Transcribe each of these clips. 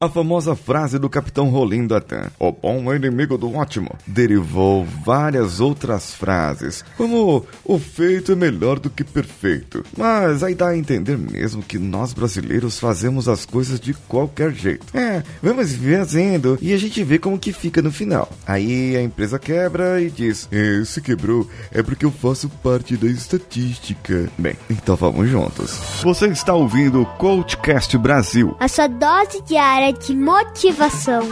A famosa frase do Capitão Rolim Tan, o bom é inimigo do ótimo, derivou várias outras frases, como o feito é melhor do que perfeito. Mas aí dá a entender mesmo que nós brasileiros fazemos as coisas de qualquer jeito. É, vamos fazendo e a gente vê como que fica no final. Aí a empresa quebra e diz: Esse quebrou é porque eu faço parte da estatística. Bem, então vamos juntos. Você está ouvindo o Coachcast Brasil. A sua dose diária de motivação.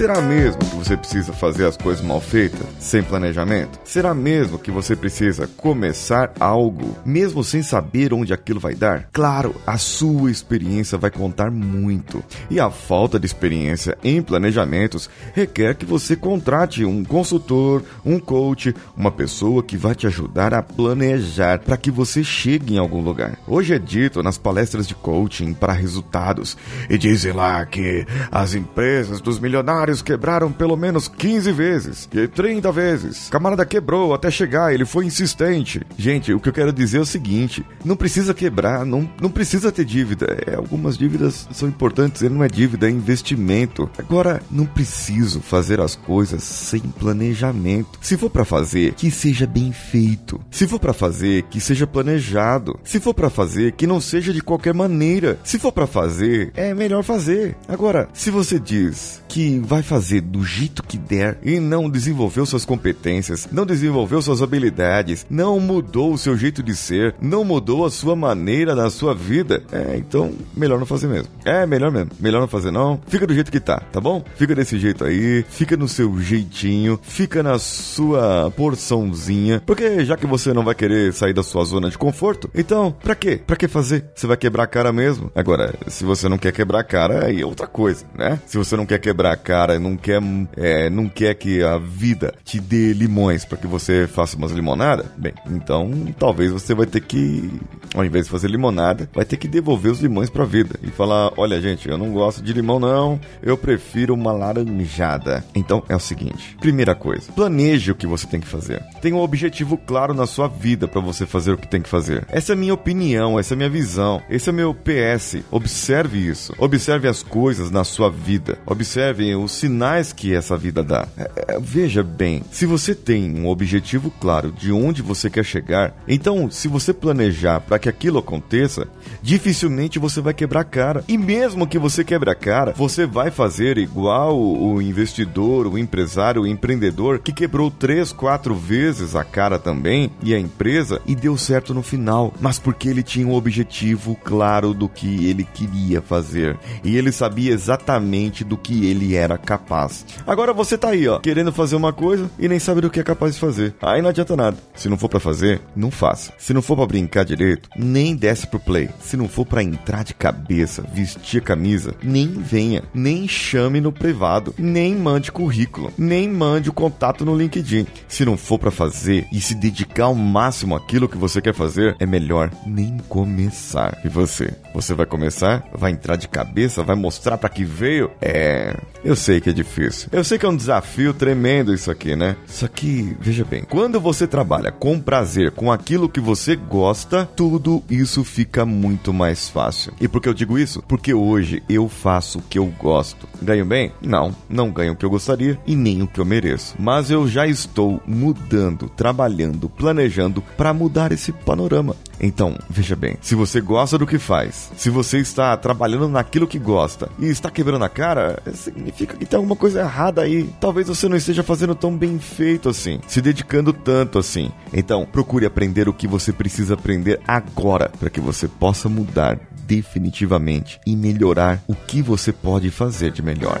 Será mesmo que você precisa fazer as coisas mal feitas, sem planejamento? Será mesmo que você precisa começar algo, mesmo sem saber onde aquilo vai dar? Claro, a sua experiência vai contar muito. E a falta de experiência em planejamentos requer que você contrate um consultor, um coach, uma pessoa que vai te ajudar a planejar para que você chegue em algum lugar. Hoje é dito nas palestras de coaching para resultados e dizem lá que as empresas dos milionários quebraram pelo menos 15 vezes, e 30 vezes. Camarada quebrou até chegar, ele foi insistente. Gente, o que eu quero dizer é o seguinte: não precisa quebrar, não, não precisa ter dívida. É, algumas dívidas são importantes, não é dívida, é investimento. Agora, não preciso fazer as coisas sem planejamento. Se for para fazer, que seja bem feito. Se for para fazer, que seja planejado. Se for para fazer, que não seja de qualquer maneira. Se for para fazer, é melhor fazer. Agora, se você diz que vai vai fazer do jeito que der e não desenvolveu suas competências, não desenvolveu suas habilidades, não mudou o seu jeito de ser, não mudou a sua maneira na sua vida, é, então melhor não fazer mesmo. É, melhor mesmo. Melhor não fazer não. Fica do jeito que tá, tá bom? Fica desse jeito aí, fica no seu jeitinho, fica na sua porçãozinha, porque já que você não vai querer sair da sua zona de conforto, então, pra quê? Pra que fazer? Você vai quebrar a cara mesmo? Agora, se você não quer quebrar a cara, aí é outra coisa, né? Se você não quer quebrar a cara cara não quer, é, não quer que a vida te dê limões para que você faça umas limonadas, bem, então talvez você vai ter que, ao invés de fazer limonada, vai ter que devolver os limões para a vida e falar: olha, gente, eu não gosto de limão, não, eu prefiro uma laranjada. Então é o seguinte: primeira coisa, planeje o que você tem que fazer. Tenha um objetivo claro na sua vida para você fazer o que tem que fazer. Essa é a minha opinião, essa é a minha visão, esse é meu PS. Observe isso. Observe as coisas na sua vida. Observe os sinais que essa vida dá. É, é, veja bem, se você tem um objetivo claro de onde você quer chegar, então se você planejar para que aquilo aconteça, dificilmente você vai quebrar a cara. E mesmo que você quebre a cara, você vai fazer igual o investidor, o empresário, o empreendedor que quebrou três, quatro vezes a cara também e a empresa e deu certo no final, mas porque ele tinha um objetivo claro do que ele queria fazer e ele sabia exatamente do que ele era capaz. Agora você tá aí, ó, querendo fazer uma coisa e nem sabe do que é capaz de fazer. Aí não adianta nada. Se não for para fazer, não faça. Se não for para brincar direito, nem desce pro play. Se não for para entrar de cabeça, vestir camisa, nem venha, nem chame no privado, nem mande currículo, nem mande o contato no LinkedIn. Se não for para fazer e se dedicar ao máximo àquilo que você quer fazer, é melhor nem começar. E você? Você vai começar? Vai entrar de cabeça? Vai mostrar para que veio? É, eu sei sei que é difícil. Eu sei que é um desafio tremendo isso aqui, né? Só que, veja bem, quando você trabalha com prazer, com aquilo que você gosta, tudo isso fica muito mais fácil. E por que eu digo isso? Porque hoje eu faço o que eu gosto. Ganho bem? Não, não ganho o que eu gostaria e nem o que eu mereço. Mas eu já estou mudando, trabalhando, planejando para mudar esse panorama. Então, veja bem, se você gosta do que faz, se você está trabalhando naquilo que gosta e está quebrando a cara, significa que tem alguma coisa errada aí. Talvez você não esteja fazendo tão bem feito assim, se dedicando tanto assim. Então, procure aprender o que você precisa aprender agora para que você possa mudar definitivamente e melhorar o que você pode fazer de melhor.